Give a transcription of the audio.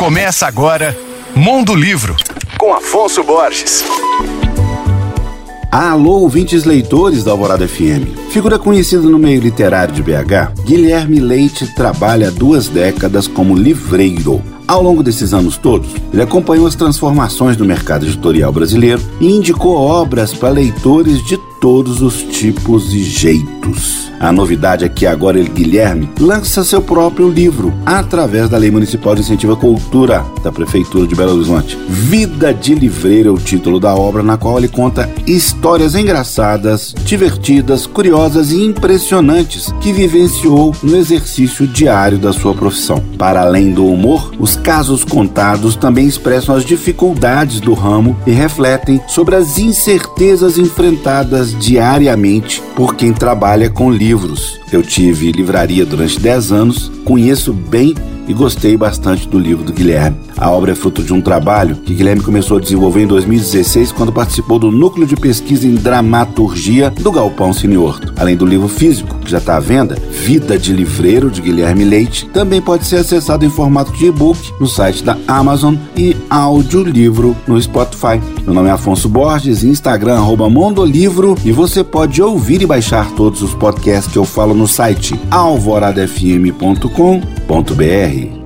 Começa agora Mundo Livro, com Afonso Borges. Alô, ouvintes leitores da Alvorada FM. Figura conhecida no meio literário de BH, Guilherme Leite trabalha há duas décadas como livreiro. Ao longo desses anos todos, ele acompanhou as transformações do mercado editorial brasileiro e indicou obras para leitores de todos os tipos e jeitos. A novidade é que agora ele, Guilherme, lança seu próprio livro através da Lei Municipal de Incentivo à Cultura da Prefeitura de Belo Horizonte. Vida de Livreiro é o título da obra, na qual ele conta histórias engraçadas, divertidas, curiosas e impressionantes que vivenciou no exercício diário da sua profissão. Para além do humor, os casos contados também expressam as dificuldades do ramo e refletem sobre as incertezas enfrentadas diariamente por quem trabalha com livros. Eu tive livraria durante 10 anos, conheço bem e gostei bastante do livro do Guilherme. A obra é fruto de um trabalho que Guilherme começou a desenvolver em 2016 quando participou do núcleo de pesquisa em dramaturgia do Galpão Cineorto. Além do livro físico, que já está à venda, Vida de Livreiro de Guilherme Leite, também pode ser acessado em formato de e-book no site da Amazon e audiolivro no Spotify. Meu nome é Afonso Borges, Instagram arroba Mondolivro e você pode ouvir e baixar todos os podcasts que eu falo no site alvoradafm.com.br.